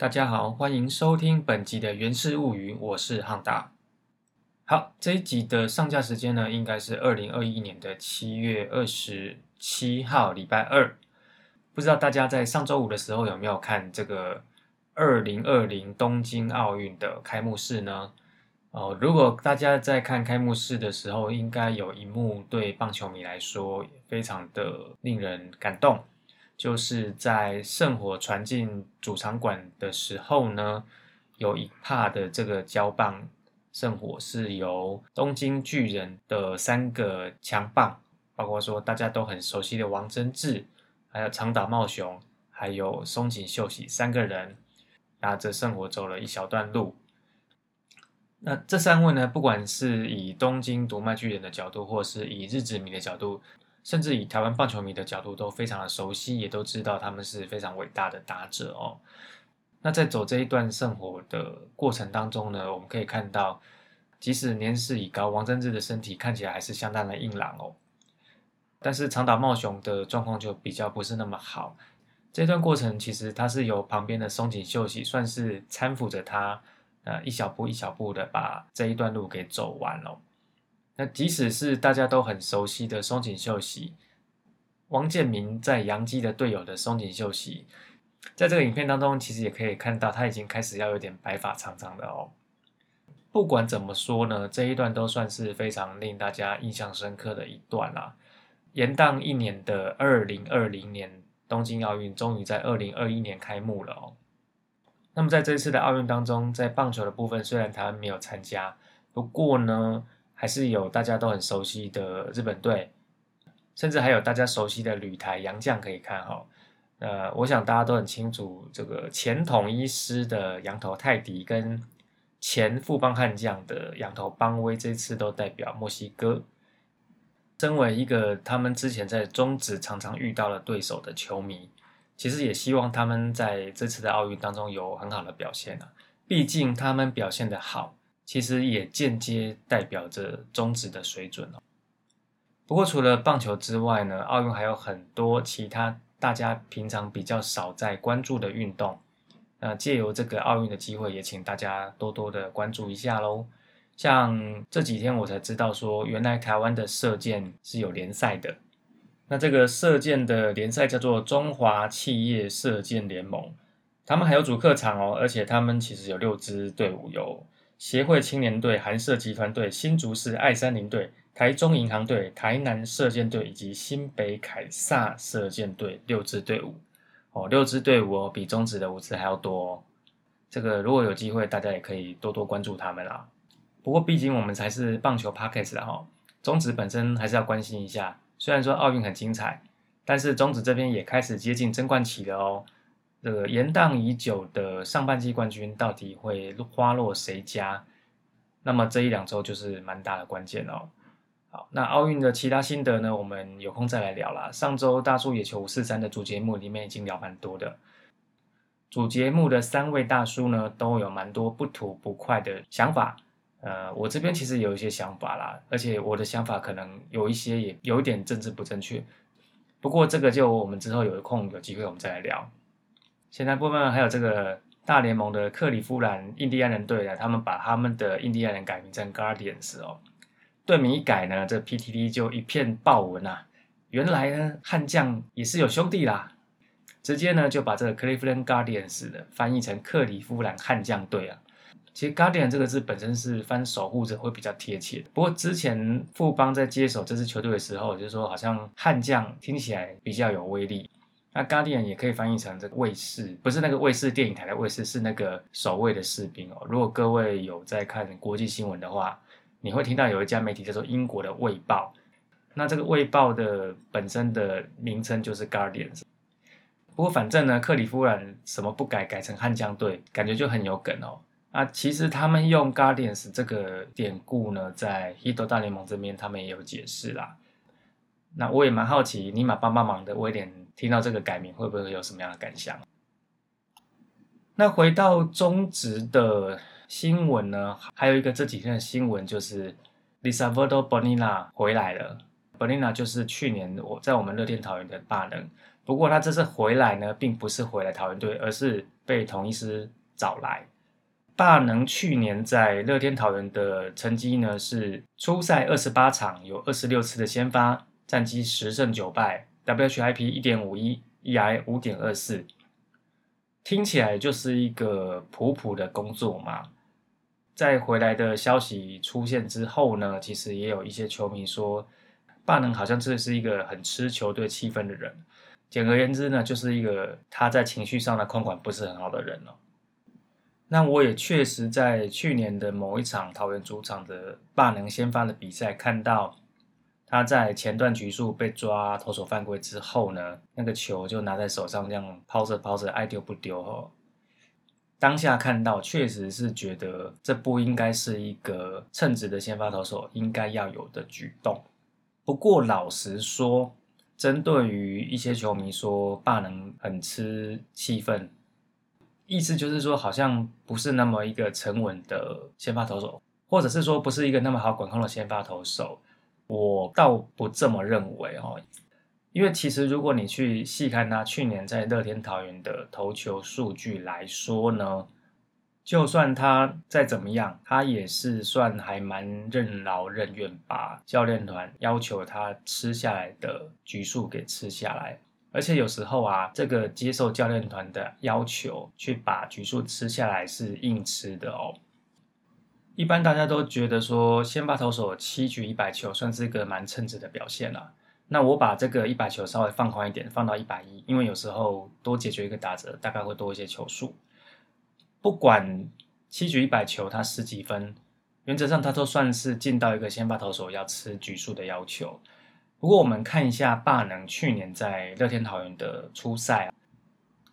大家好，欢迎收听本集的《源氏物语》，我是汉达。好，这一集的上架时间呢，应该是二零二一年的七月二十七号，礼拜二。不知道大家在上周五的时候有没有看这个二零二零东京奥运的开幕式呢？哦，如果大家在看开幕式的时候，应该有一幕对棒球迷来说非常的令人感动。就是在圣火传进主场馆的时候呢，有一帕的这个胶棒圣火是由东京巨人的三个强棒，包括说大家都很熟悉的王贞治，还有长岛茂雄，还有松井秀喜三个人拿着圣火走了一小段路。那这三位呢，不管是以东京独卖巨人的角度，或是以日子迷的角度。甚至以台湾棒球迷的角度都非常的熟悉，也都知道他们是非常伟大的打者哦。那在走这一段圣火的过程当中呢，我们可以看到，即使年事已高，王贞治的身体看起来还是相当的硬朗哦。但是长岛茂雄的状况就比较不是那么好。这段过程其实他是由旁边的松井秀喜算是搀扶着他，呃，一小步一小步的把这一段路给走完了。那即使是大家都很熟悉的松井秀喜，王建民在杨基的队友的松井秀喜，在这个影片当中，其实也可以看到他已经开始要有点白发苍苍的哦。不管怎么说呢，这一段都算是非常令大家印象深刻的一段啦。延宕一年的二零二零年东京奥运，终于在二零二一年开幕了哦。那么在这次的奥运当中，在棒球的部分，虽然台湾没有参加，不过呢。还是有大家都很熟悉的日本队，甚至还有大家熟悉的旅台洋将可以看哈。呃，我想大家都很清楚，这个前统一师的羊头泰迪跟前富邦悍将的羊头邦威，这次都代表墨西哥。身为一个他们之前在中职常常遇到了对手的球迷，其实也希望他们在这次的奥运当中有很好的表现啊。毕竟他们表现的好。其实也间接代表着中职的水准哦。不过除了棒球之外呢，奥运还有很多其他大家平常比较少在关注的运动。那借由这个奥运的机会，也请大家多多的关注一下喽。像这几天我才知道说，原来台湾的射箭是有联赛的。那这个射箭的联赛叫做中华企业射箭联盟，他们还有主客场哦，而且他们其实有六支队伍有。协会青年队、韩社集团队、新竹市爱山林队、台中银行队、台南射箭队以及新北凯撒射箭队六支队伍哦，六支队伍哦，比中职的五支还要多。这个如果有机会，大家也可以多多关注他们啦。不过毕竟我们才是棒球 Pockets 的哈，中职本身还是要关心一下。虽然说奥运很精彩，但是中职这边也开始接近争冠期了哦。这个延宕已久的上半季冠军到底会花落谁家？那么这一两周就是蛮大的关键哦。好，那奥运的其他心得呢？我们有空再来聊啦。上周大叔野球五四三的主节目里面已经聊蛮多的，主节目的三位大叔呢都有蛮多不吐不快的想法。呃，我这边其实有一些想法啦，而且我的想法可能有一些也有一点政治不正确。不过这个就我们之后有空有机会我们再来聊。现在部分还有这个大联盟的克里夫兰印第安人队呢，他们把他们的印第安人改名成 Guardians 哦，队名一改呢，这 PTT 就一片爆文啊，原来呢悍将也是有兄弟啦，直接呢就把这个 Cleveland Guardians 的翻译成克里夫兰悍将队啊，其实 Guardian 这个字本身是翻守护者会比较贴切，不过之前富邦在接手这支球队的时候，就是说好像悍将听起来比较有威力。那 Guardian 也可以翻译成这个卫士，不是那个卫士电影台的卫士，是那个守卫的士兵哦。如果各位有在看国际新闻的话，你会听到有一家媒体叫做英国的《卫报》，那这个《卫报》的本身的名称就是 guardian。不过反正呢，克里夫兰什么不改，改成悍将队，感觉就很有梗哦。啊，其实他们用 Guardians 这个典故呢，在 Hito 大联盟这边他们也有解释啦。那我也蛮好奇，尼玛帮帮忙的威廉听到这个改名会不会有什么样的感想？那回到中职的新闻呢？还有一个这几天的新闻就是 Lisa Verdo Bonina 回来了。Bonina 就是去年我在我们乐天桃园的霸能，不过他这次回来呢，并不是回来桃园队，而是被同一师找来。大能去年在乐天桃园的成绩呢是初赛二十八场有二十六次的先发，战绩十胜九败，WHIP 一点五一，EI 五点二四，听起来就是一个普普的工作嘛。在回来的消息出现之后呢，其实也有一些球迷说，霸能好像这是一个很吃球队气氛的人。简而言之呢，就是一个他在情绪上的控管不是很好的人哦。那我也确实在去年的某一场桃园主场的霸能先发的比赛，看到他在前段局数被抓投手犯规之后呢，那个球就拿在手上这样抛着抛着，爱丢不丢哦。当下看到，确实是觉得这不应该是一个称职的先发投手应该要有的举动。不过老实说，针对于一些球迷说霸能很吃气氛，意思就是说好像不是那么一个沉稳的先发投手，或者是说不是一个那么好管控的先发投手，我倒不这么认为哦。因为其实，如果你去细看他去年在乐天桃园的投球数据来说呢，就算他再怎么样，他也是算还蛮任劳任怨，把教练团要求他吃下来的局数给吃下来。而且有时候啊，这个接受教练团的要求去把局数吃下来是硬吃的哦。一般大家都觉得说，先发投手七局一百球算是一个蛮称职的表现了。那我把这个一百球稍微放宽一点，放到一百一，因为有时候多解决一个打折，大概会多一些球数。不管七局一百球，他十几分，原则上他都算是进到一个先发投手要吃局数的要求。不过我们看一下霸能去年在乐天桃园的初赛，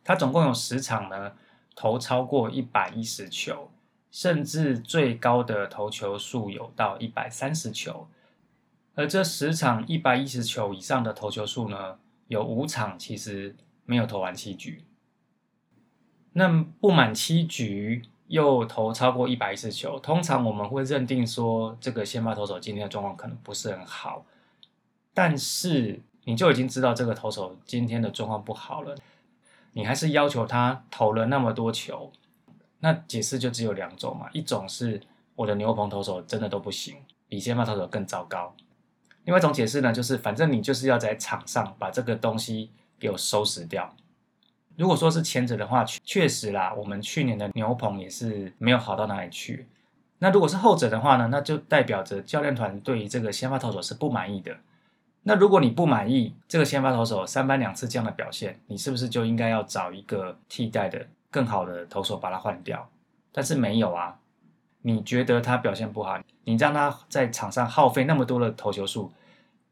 他总共有十场呢，投超过一百一十球，甚至最高的投球数有到一百三十球。而这十场一百一十球以上的投球数呢，有五场其实没有投完七局。那不满七局又投超过一百一十球，通常我们会认定说这个先发投手今天的状况可能不是很好。但是你就已经知道这个投手今天的状况不好了，你还是要求他投了那么多球，那解释就只有两种嘛，一种是我的牛棚投手真的都不行，比先发投手更糟糕。另外一种解释呢，就是反正你就是要在场上把这个东西给我收拾掉。如果说是前者的话，确实啦，我们去年的牛棚也是没有好到哪里去。那如果是后者的话呢，那就代表着教练团对于这个先发投手是不满意的。那如果你不满意这个先发投手三番两次这样的表现，你是不是就应该要找一个替代的更好的投手把他换掉？但是没有啊。你觉得他表现不好，你让他在场上耗费那么多的投球数，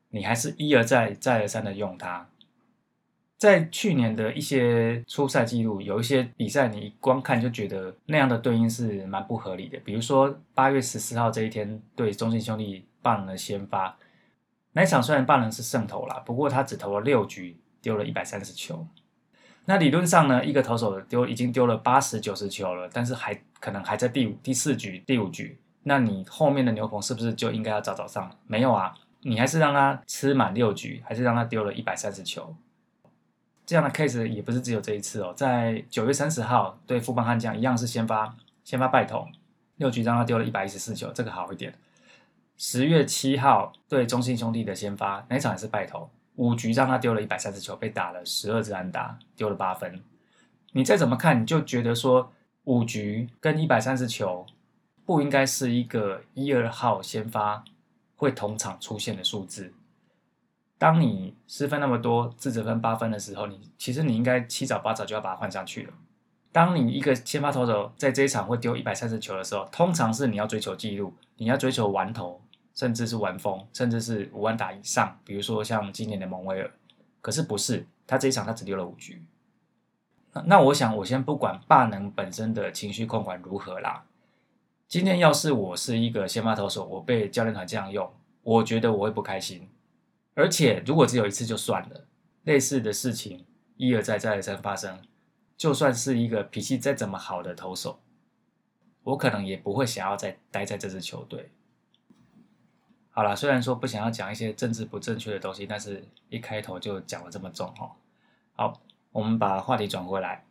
你还是一而再、再而三的用他。在去年的一些初赛记录，有一些比赛你光看就觉得那样的对应是蛮不合理的。比如说八月十四号这一天对中信兄弟霸能的先发，那一场虽然棒能是胜投了，不过他只投了六局，丢了一百三十球。那理论上呢，一个投手丢已经丢了八十九十球了，但是还可能还在第五、第四局、第五局，那你后面的牛棚是不是就应该要早早上？没有啊，你还是让他吃满六局，还是让他丢了一百三十球？这样的 case 也不是只有这一次哦，在九月三十号对富邦悍将一样是先发先发败投，六局让他丢了一百一十四球，这个好一点。十月七号对中信兄弟的先发，那场也是败投。五局让他丢了一百三十球，被打了十二支安打，丢了八分。你再怎么看，你就觉得说五局跟一百三十球不应该是一个一二号先发会同场出现的数字。当你失分那么多，自责分八分的时候，你其实你应该七早八早就要把它换上去了。当你一个先发投手在这一场会丢一百三十球的时候，通常是你要追求记录，你要追求完投。甚至是完封，甚至是五万打以上，比如说像今年的蒙威尔，可是不是他这一场他只丢了五局。那那我想我先不管霸能本身的情绪控管如何啦，今天要是我是一个先发投手，我被教练团这样用，我觉得我会不开心。而且如果只有一次就算了，类似的事情一而再再而三发生，就算是一个脾气再怎么好的投手，我可能也不会想要再待在这支球队。好了，虽然说不想要讲一些政治不正确的东西，但是一开头就讲了这么重哈。好，我们把话题转回来。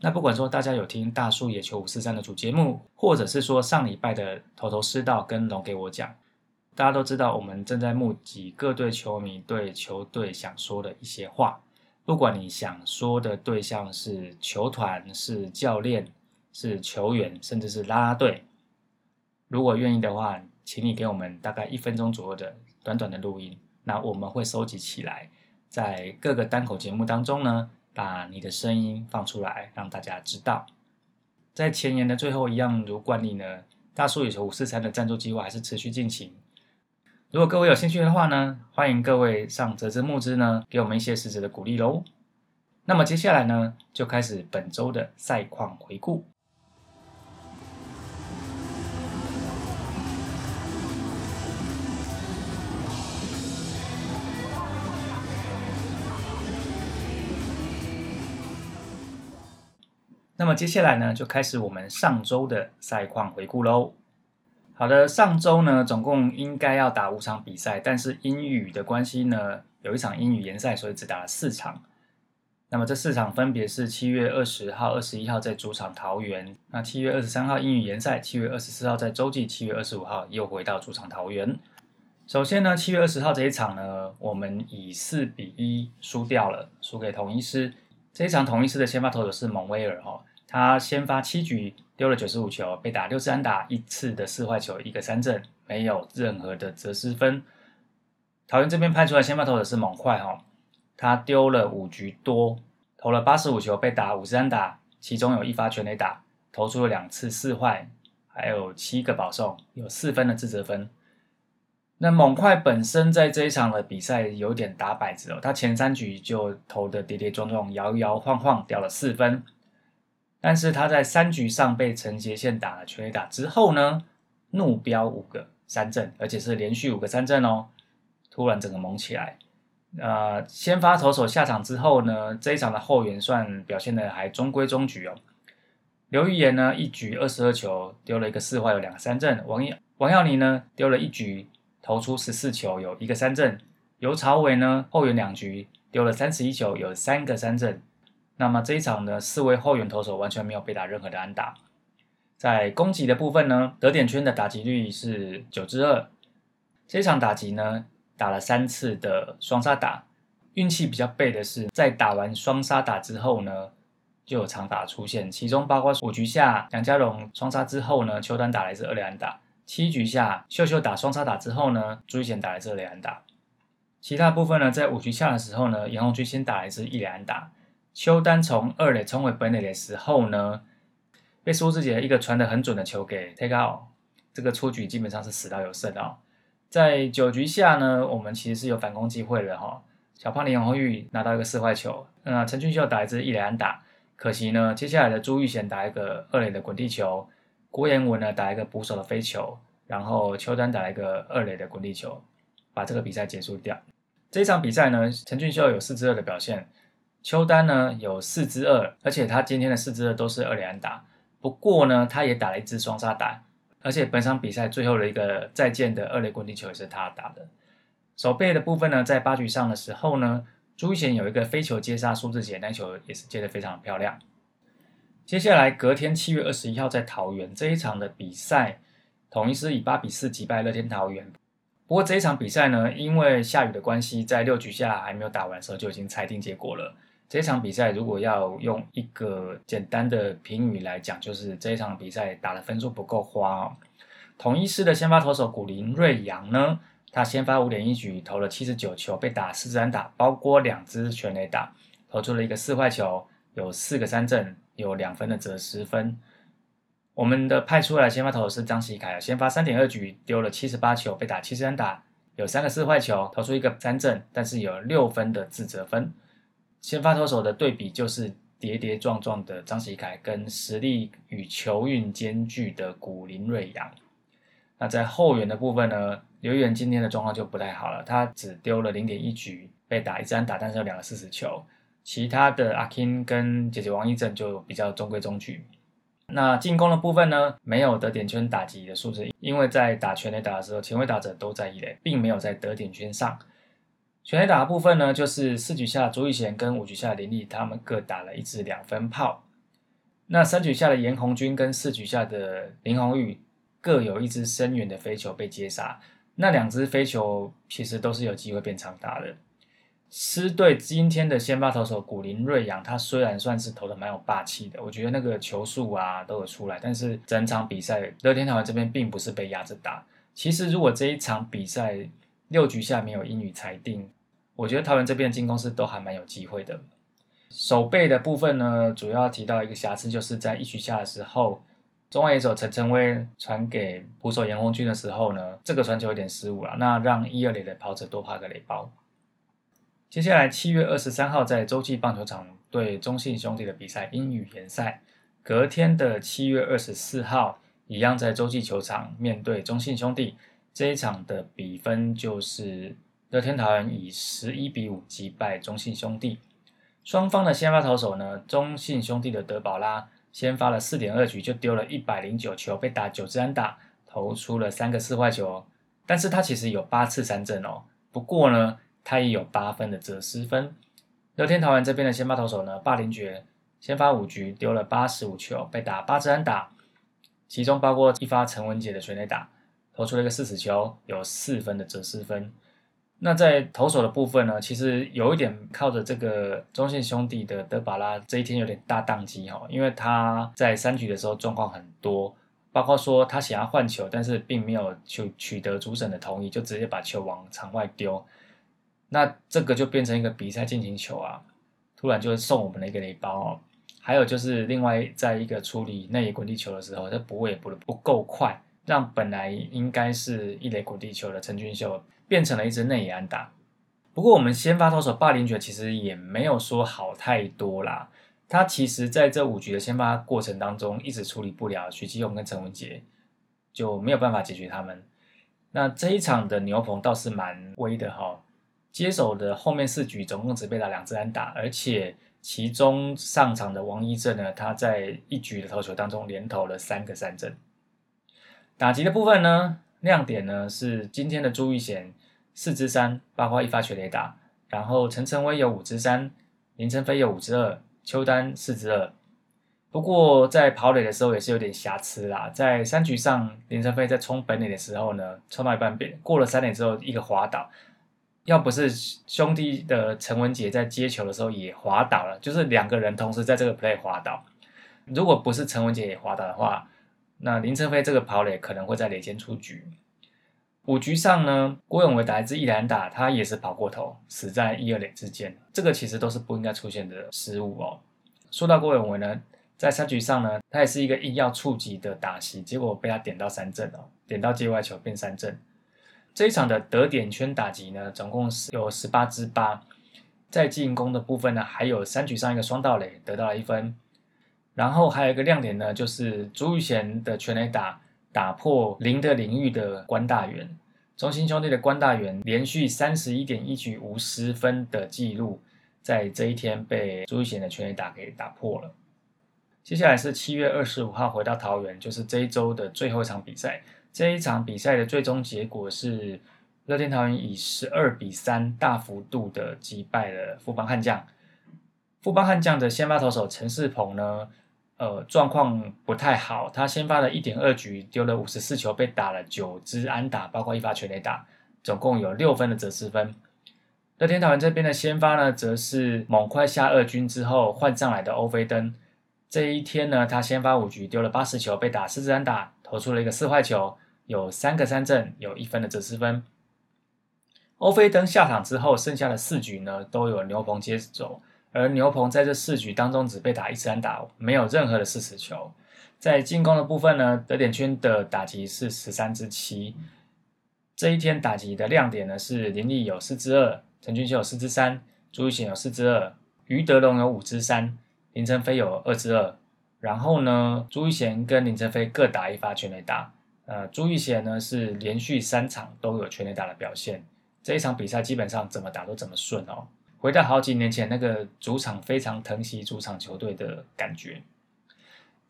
那不管说大家有听大树野球五四三的主节目，或者是说上礼拜的头头是道跟龙给我讲，大家都知道我们正在募集各队球迷对球队想说的一些话。不管你想说的对象是球团、是教练、是球员，甚至是啦啦队，如果愿意的话，请你给我们大概一分钟左右的短短的录音，那我们会收集起来，在各个单口节目当中呢。把你的声音放出来，让大家知道。在前言的最后，一样如惯例呢，大叔野球五四三的赞助计划还是持续进行。如果各位有兴趣的话呢，欢迎各位上泽泽募资呢，给我们一些实质的鼓励喽。那么接下来呢，就开始本周的赛况回顾。那么接下来呢，就开始我们上周的赛况回顾喽。好的，上周呢，总共应该要打五场比赛，但是英语的关系呢，有一场英语联赛，所以只打了四场。那么这四场分别是七月二十号、二十一号在主场桃园，那七月二十三号英语联赛，七月二十四号在洲际，七月二十五号又回到主场桃园。首先呢，七月二十号这一场呢，我们以四比一输掉了，输给同一师。这一场同一次的先发投手是蒙威尔哈，他先发七局丢了九十五球，被打六次安打，一次的四坏球，一个三振，没有任何的折失分。桃园这边派出来先发投手是猛快哈，他丢了五局多，投了八十五球，被打五十安打，其中有一发全垒打，投出了两次四坏，还有七个保送，有四分的自责分。那猛快本身在这一场的比赛有点打摆子哦，他前三局就投的跌跌撞撞、摇摇晃晃，掉了四分。但是他在三局上被陈杰宪打了全垒打之后呢，怒飙五个三振，而且是连续五个三振哦，突然整个猛起来。呃，先发投手下场之后呢，这一场的后援算表现的还中规中矩哦。刘玉言呢，一局二十二球丢了一个四坏，有两个三振。王耀王耀宁呢，丢了一局。投出十四球，有一个三振。尤朝伟呢，后援两局丢了三十一球，有三个三振。那么这一场呢，四位后援投手完全没有被打任何的安打。在攻击的部分呢，得点圈的打击率是九之二。这场打击呢，打了三次的双杀打，运气比较背的是，在打完双杀打之后呢，就有长打出现，其中包括五局下杨家荣双杀之后呢，邱丹打来是二连打。七局下，秀秀打双杀打之后呢，朱一贤打了一支两安打。其他部分呢，在五局下的时候呢，杨红军先打了一支一两安打。邱丹从二垒冲回本垒的时候呢，被苏志杰一个传的很准的球给 take out，这个出局基本上是死到有剩哦。在九局下呢，我们其实是有反攻机会的哈。小胖林红玉拿到一个四坏球，那陈俊秀打一支一垒安打，可惜呢，接下来的朱玉贤打一个二垒的滚地球。郭彦文呢打一个捕手的飞球，然后邱丹打一个二垒的滚地球，把这个比赛结束掉。这一场比赛呢，陈俊秀有四支二的表现，邱丹呢有四支二，而且他今天的四支二都是二垒安打。不过呢，他也打了一支双杀打，而且本场比赛最后的一个再见的二垒滚地球也是他打的。手背的部分呢，在八局上的时候呢，朱一贤有一个飞球接杀苏志杰，那球也是接的非常漂亮。接下来隔天七月二十一号在桃园这一场的比赛，统一师以八比四击败乐天桃园。不过这一场比赛呢，因为下雨的关系，在六局下还没有打完时候就已经裁定结果了。这一场比赛如果要用一个简单的评语来讲，就是这一场比赛打的分数不够花。统一师的先发投手古林瑞阳呢，他先发五点一局投了七十九球，被打四支安打，包括两支全垒打，投出了一个四坏球，有四个三振。有两分的折十分。我们的派出来先发投手是张喜凯，先发三点二局丢了七十八球，被打七十三打，有三个四坏球，投出一个三振，但是有六分的自责分。先发投手的对比就是跌跌撞撞的张喜凯跟实力与球运兼具的古林瑞阳。那在后援的部分呢，刘源今天的状况就不太好了，他只丢了零点一局，被打一三打，但是有两个四十球。其他的阿 k i n 跟姐姐王一正就比较中规中矩。那进攻的部分呢，没有得点圈打击的数字，因为在打全垒打的时候，前卫打者都在一垒，并没有在得点圈上。全垒打的部分呢，就是四局下朱玉贤跟五局下林立他们各打了一支两分炮。那三局下的严红军跟四局下的林红玉各有一支深远的飞球被接杀，那两支飞球其实都是有机会变长打的。狮队今天的先发投手古林瑞阳，他虽然算是投的蛮有霸气的，我觉得那个球速啊都有出来，但是整场比赛乐天桃园这边并不是被压着打。其实如果这一场比赛六局下没有英语裁定，我觉得桃园这边的进攻是都还蛮有机会的。守备的部分呢，主要提到一个瑕疵，就是在一局下的时候，中外野手陈晨威传给捕手严红军的时候呢，这个传球有点失误了，那让一二垒的跑者多怕个垒包。接下来七月二十三号在洲际棒球场对中信兄弟的比赛英语联赛，隔天的七月二十四号一样在洲际球场面对中信兄弟，这一场的比分就是乐天桃园以十一比五击败中信兄弟。双方的先发投手呢，中信兄弟的德保拉先发了四点二局就丢了一百零九球，被打九支安打，投出了三个四坏球，但是他其实有八次三振哦。不过呢，他也有八分的折失分。乐天桃园这边的先发投手呢，霸凌爵先发五局丢了八十五球，被打八支安打，其中包括一发陈文杰的全垒打，投出了一个四十球，有四分的折失分。那在投手的部分呢，其实有一点靠着这个中信兄弟的德巴拉这一天有点大宕机哈，因为他在三局的时候状况很多，包括说他想要换球，但是并没有取取得主审的同意，就直接把球往场外丢，那这个就变成一个比赛进行球啊，突然就送我们的一个雷包哦。还有就是另外在一个处理内野滚地球的时候，他补位补的不够快，让本来应该是一垒滚地球的陈俊秀。变成了一支内野安打。不过我们先发投手霸凌爵其实也没有说好太多啦。他其实在这五局的先发过程当中，一直处理不了许基勇跟陈文杰，就没有办法解决他们。那这一场的牛棚倒是蛮威的哈，接手的后面四局总共只被打两支安打，而且其中上场的王一正呢，他在一局的投球当中连投了三个三振。打击的部分呢？亮点呢是今天的朱玉贤四支三，包括一发全垒打，然后陈晨威有五支三，林晨飞有五支二，邱丹四支二。不过在跑垒的时候也是有点瑕疵啦，在三局上林晨飞在冲本垒的时候呢，冲到一半变过了三垒之后一个滑倒，要不是兄弟的陈文杰在接球的时候也滑倒了，就是两个人同时在这个 play 滑倒，如果不是陈文杰也滑倒的话。那林晨飞这个跑垒可能会在垒间出局。五局上呢，郭永维打一支一篮打，他也是跑过头，死在一二垒之间。这个其实都是不应该出现的失误哦。说到郭永维呢，在三局上呢，他也是一个硬要触及的打席，结果被他点到三振哦，点到界外球变三振。这一场的得点圈打击呢，总共是有十八支八。在进攻的部分呢，还有三局上一个双盗垒得到了一分。然后还有一个亮点呢，就是朱玉贤的全垒打打破零的领域的关大元，中心兄弟的关大元连续三十一点一局无失分的记录，在这一天被朱玉贤的全垒打给打破了。接下来是七月二十五号回到桃园，就是这一周的最后一场比赛。这一场比赛的最终结果是乐天桃园以十二比三大幅度的击败了富邦悍将。富邦悍将的先发投手陈世鹏呢？呃，状况不太好。他先发了一点二局，丢了五十四球，被打了九支安打，包括一发全垒打，总共有六分的折失分。乐天桃园这边的先发呢，则是猛快下二军之后换上来的欧菲登。这一天呢，他先发五局，丢了八十球，被打四支安打，投出了一个四坏球，有三个三振，有一分的折失分。欧菲登下场之后，剩下的四局呢，都有牛棚接手。而牛棚在这四局当中只被打一次安打，没有任何的四死球。在进攻的部分呢，得点圈的打击是十三支七。这一天打击的亮点呢是林立有四支二，陈俊秀有四支三，朱玉贤有四支二，余德龙有五支三，林晨飞有二支二。然后呢，朱玉贤跟林晨飞各打一发全垒打。呃，朱玉贤呢是连续三场都有全垒打的表现，这一场比赛基本上怎么打都怎么顺哦。回到好几年前那个主场非常疼惜主场球队的感觉，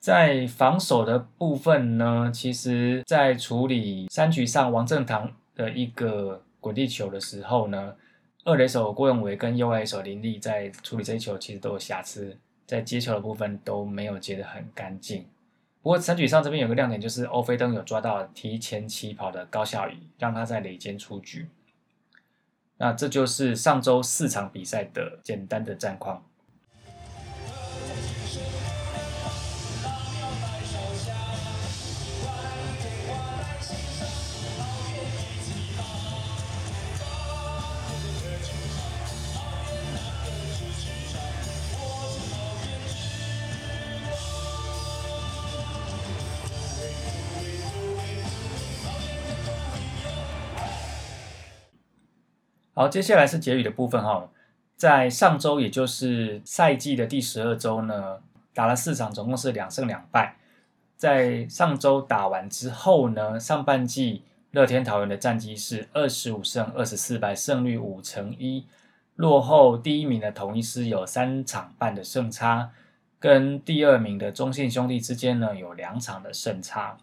在防守的部分呢，其实，在处理三局上王正堂的一个滚地球的时候呢，二垒手郭永维跟右外手林立在处理这一球其实都有瑕疵，在接球的部分都没有接得很干净。不过陈举上这边有个亮点，就是欧菲登有抓到提前起跑的高效宇，让他在垒间出局。那这就是上周四场比赛的简单的战况。好，接下来是结语的部分哈。在上周，也就是赛季的第十二周呢，打了四场，总共是两胜两败。在上周打完之后呢，上半季乐天桃园的战绩是二十五胜二十四败，胜率五成一，落后第一名的统一师有三场半的胜差，跟第二名的中信兄弟之间呢有两场的胜差。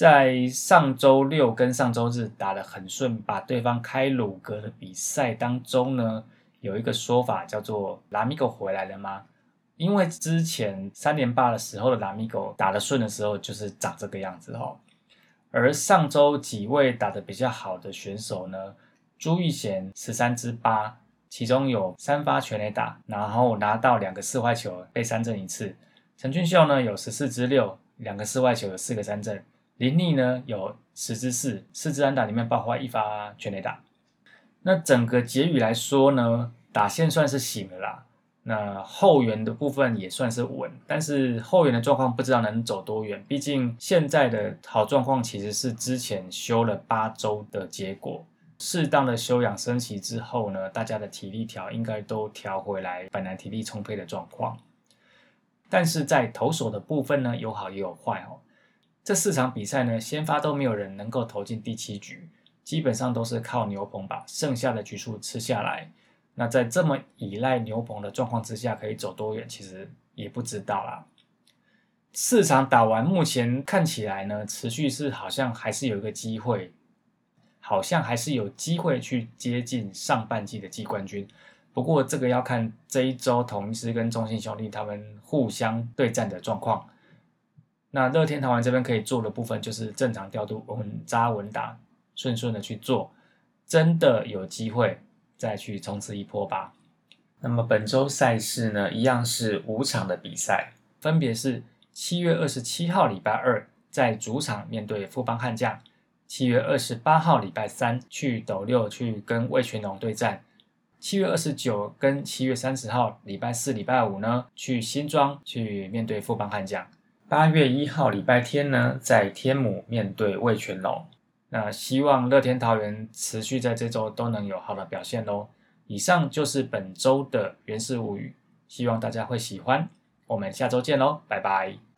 在上周六跟上周日打得很顺，把对方开鲁格的比赛当中呢，有一个说法叫做拉米狗回来了吗？因为之前三连霸的时候的拉米狗打得顺的时候就是长这个样子哈。而上周几位打得比较好的选手呢，朱玉贤十三支八，其中有三发全垒打，然后拿到两个四坏球被三振一次。陈俊秀呢有十四支六，两个四坏球有四个三振。林立呢有十支四，四支安打里面爆发一发全垒打。那整个结语来说呢，打线算是醒了啦。那后援的部分也算是稳，但是后援的状况不知道能走多远。毕竟现在的好状况其实是之前休了八周的结果。适当的休养生息之后呢，大家的体力调应该都调回来，本来体力充沛的状况。但是在投手的部分呢，有好也有坏哦。这四场比赛呢，先发都没有人能够投进第七局，基本上都是靠牛棚把剩下的局数吃下来。那在这么依赖牛棚的状况之下，可以走多远，其实也不知道啦。四场打完，目前看起来呢，持续是好像还是有一个机会，好像还是有机会去接近上半季的季冠军。不过这个要看这一周同一师跟中信兄弟他们互相对战的状况。那乐天桃园这边可以做的部分就是正常调度，稳扎稳打，顺顺的去做，真的有机会再去冲刺一波吧。那么本周赛事呢，一样是五场的比赛，分别是七月二十七号礼拜二在主场面对富邦悍将，七月二十八号礼拜三去斗六去跟魏全龙对战，七月二十九跟七月三十号礼拜四礼拜五呢去新庄去面对富邦悍将。八月一号礼拜天呢，在天母面对魏全龙，那希望乐天桃园持续在这周都能有好的表现喽。以上就是本周的原始物语，希望大家会喜欢。我们下周见喽，拜拜。